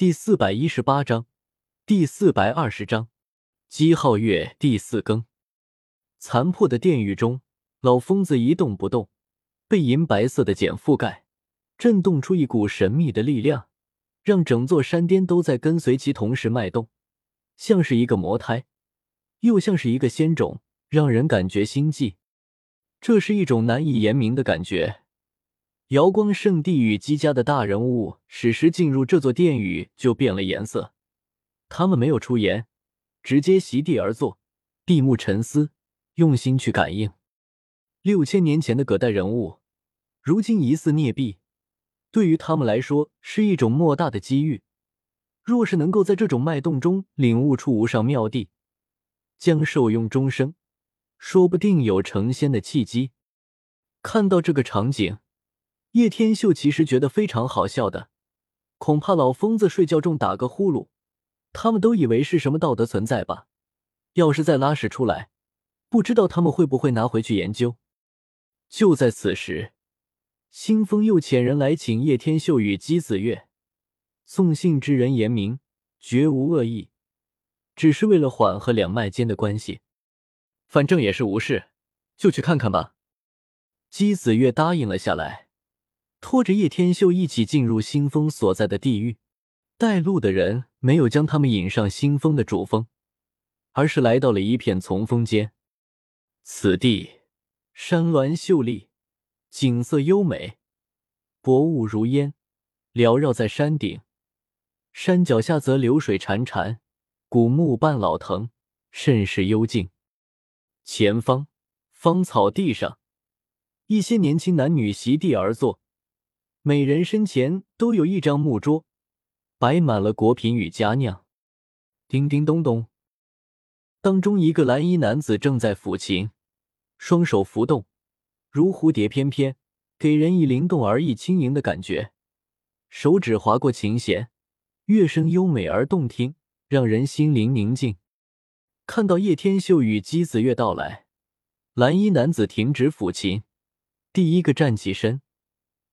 第四百一十八章，第四百二十章，姬皓月第四更。残破的殿宇中，老疯子一动不动，被银白色的茧覆盖，震动出一股神秘的力量，让整座山巅都在跟随其同时脉动，像是一个魔胎，又像是一个仙种，让人感觉心悸。这是一种难以言明的感觉。瑶光圣地与姬家的大人物史时进入这座殿宇就变了颜色，他们没有出言，直接席地而坐，闭目沉思。用心去感应，六千年前的葛代人物，如今疑似孽币，对于他们来说是一种莫大的机遇。若是能够在这种脉动中领悟出无上妙地，将受用终生，说不定有成仙的契机。看到这个场景，叶天秀其实觉得非常好笑的。恐怕老疯子睡觉中打个呼噜，他们都以为是什么道德存在吧？要是再拉屎出来。不知道他们会不会拿回去研究。就在此时，新风又遣人来请叶天秀与姬子月。送信之人言明，绝无恶意，只是为了缓和两脉间的关系。反正也是无事，就去看看吧。姬子月答应了下来，拖着叶天秀一起进入新风所在的地狱。带路的人没有将他们引上新风的主峰，而是来到了一片丛峰间。此地山峦秀丽，景色优美，薄雾如烟，缭绕在山顶。山脚下则流水潺潺，古木半老藤，甚是幽静。前方芳草地上，一些年轻男女席地而坐，每人身前都有一张木桌，摆满了果品与佳酿。叮叮咚咚。当中一个蓝衣男子正在抚琴，双手浮动，如蝴蝶翩翩，给人以灵动而易、轻盈的感觉。手指划过琴弦，乐声优美而动听，让人心灵宁静。看到叶天秀与姬子月到来，蓝衣男子停止抚琴，第一个站起身，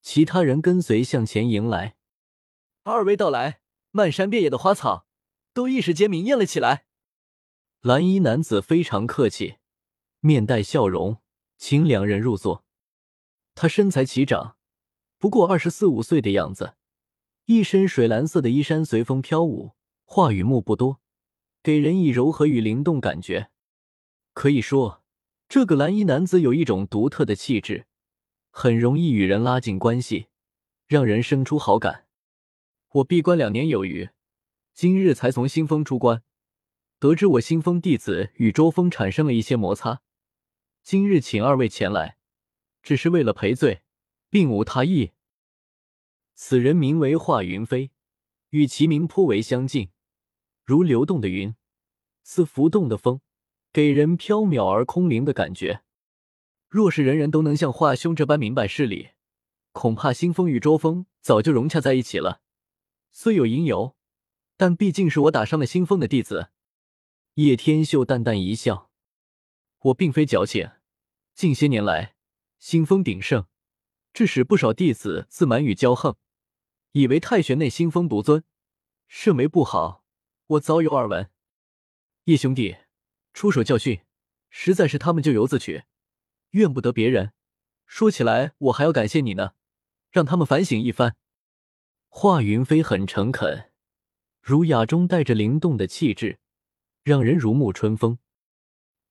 其他人跟随向前迎来。二位到来，漫山遍野的花草都一时间明艳了起来。蓝衣男子非常客气，面带笑容，请两人入座。他身材齐长，不过二十四五岁的样子，一身水蓝色的衣衫随风飘舞，话语目不多，给人以柔和与灵动感觉。可以说，这个蓝衣男子有一种独特的气质，很容易与人拉近关系，让人生出好感。我闭关两年有余，今日才从新峰出关。得知我新峰弟子与周峰产生了一些摩擦，今日请二位前来，只是为了赔罪，并无他意。此人名为华云飞，与其名颇为相近，如流动的云，似浮动的风，给人飘渺而空灵的感觉。若是人人都能像华兄这般明白事理，恐怕新风与周峰早就融洽在一起了。虽有因由，但毕竟是我打伤了新风的弟子。叶天秀淡淡一笑：“我并非矫情，近些年来新风鼎盛，致使不少弟子自满与骄横，以为太玄内新风独尊，甚为不好。我早有耳闻。叶兄弟出手教训，实在是他们咎由自取，怨不得别人。说起来，我还要感谢你呢，让他们反省一番。”华云飞很诚恳，儒雅中带着灵动的气质。让人如沐春风。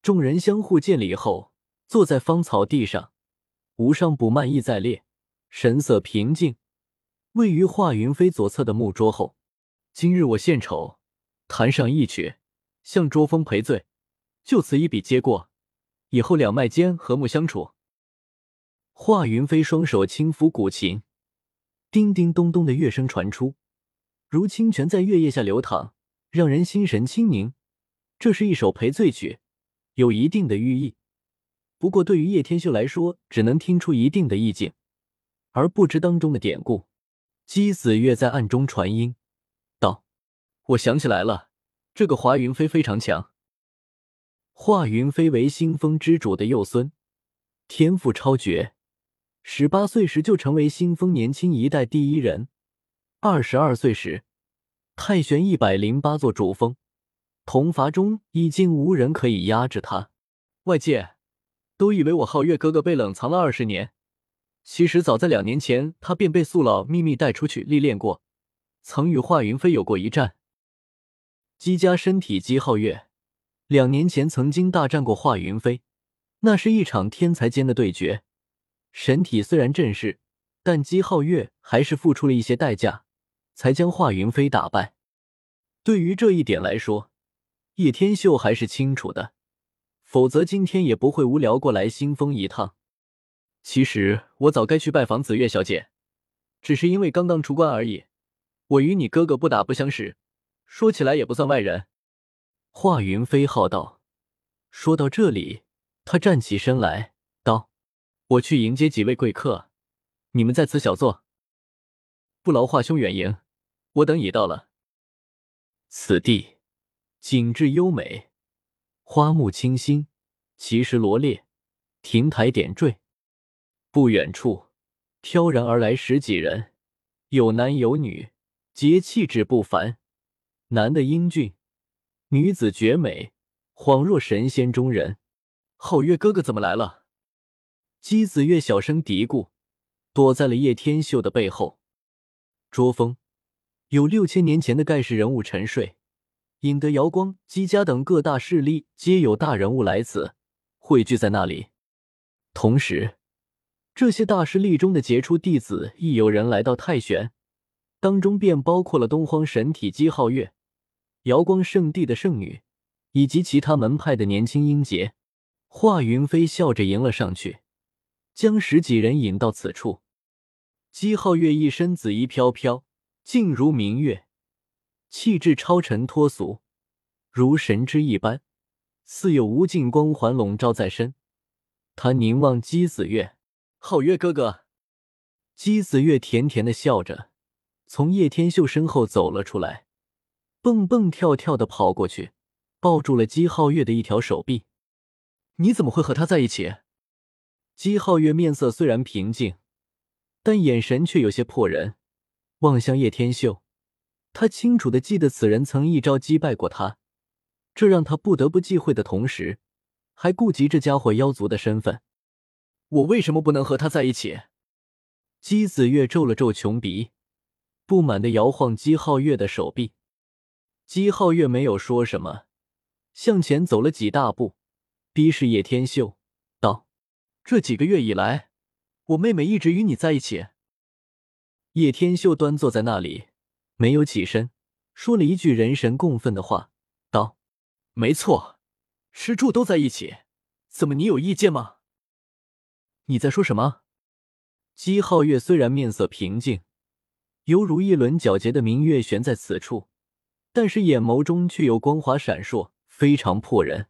众人相互见礼后，坐在芳草地上，无上不慢意在列，神色平静。位于华云飞左侧的木桌后，今日我献丑，弹上一曲，向卓峰赔罪，就此一笔接过，以后两脉间和睦相处。华云飞双手轻抚古琴，叮叮咚咚的乐声传出，如清泉在月夜下流淌，让人心神清宁。这是一首赔罪曲，有一定的寓意。不过对于叶天秀来说，只能听出一定的意境，而不知当中的典故。姬子月在暗中传音道：“我想起来了，这个华云飞非常强。华云飞为星风之主的幼孙，天赋超绝，十八岁时就成为星风年轻一代第一人。二十二岁时，太玄一百零八座主峰，同伐中已经无人可以压制他。外界都以为我皓月哥哥被冷藏了二十年，其实早在两年前，他便被素老秘密带出去历练过，曾与华云飞有过一战。姬家身体姬皓月，两年前曾经大战过华云飞，那是一场天才间的对决。神体虽然阵势，但姬皓月还是付出了一些代价。才将华云飞打败。对于这一点来说，叶天秀还是清楚的，否则今天也不会无聊过来新丰一趟。其实我早该去拜访紫月小姐，只是因为刚刚出关而已。我与你哥哥不打不相识，说起来也不算外人。华云飞号道。说到这里，他站起身来道：“我去迎接几位贵客，你们在此小坐，不劳华兄远迎。”我等已到了。此地景致优美，花木清新，奇石罗列，亭台点缀。不远处飘然而来十几人，有男有女，皆气质不凡。男的英俊，女子绝美，恍若神仙中人。皓月哥哥怎么来了？姬子月小声嘀咕，躲在了叶天秀的背后。捉风。有六千年前的盖世人物沉睡，引得瑶光、姬家等各大势力皆有大人物来此汇聚在那里。同时，这些大势力中的杰出弟子亦有人来到太玄，当中便包括了东荒神体姬皓月、瑶光圣地的圣女，以及其他门派的年轻英杰。华云飞笑着迎了上去，将十几人引到此处。姬皓月一身紫衣飘飘。静如明月，气质超尘脱俗，如神之一般，似有无尽光环笼罩在身。他凝望姬子月，皓月哥哥。姬子月甜甜的笑着，从叶天秀身后走了出来，蹦蹦跳跳的跑过去，抱住了姬皓月的一条手臂。你怎么会和他在一起？姬皓月面色虽然平静，但眼神却有些破人。望向叶天秀，他清楚的记得此人曾一招击败过他，这让他不得不忌讳的同时，还顾及这家伙妖族的身份。我为什么不能和他在一起？姬子月皱了皱穷鼻，不满的摇晃姬皓月的手臂。姬皓月没有说什么，向前走了几大步，逼视叶天秀，道：“这几个月以来，我妹妹一直与你在一起。”叶天秀端坐在那里，没有起身，说了一句人神共愤的话，道：“没错，吃住都在一起，怎么你有意见吗？”你在说什么？姬皓月虽然面色平静，犹如一轮皎洁的明月悬在此处，但是眼眸中却有光华闪烁，非常破人。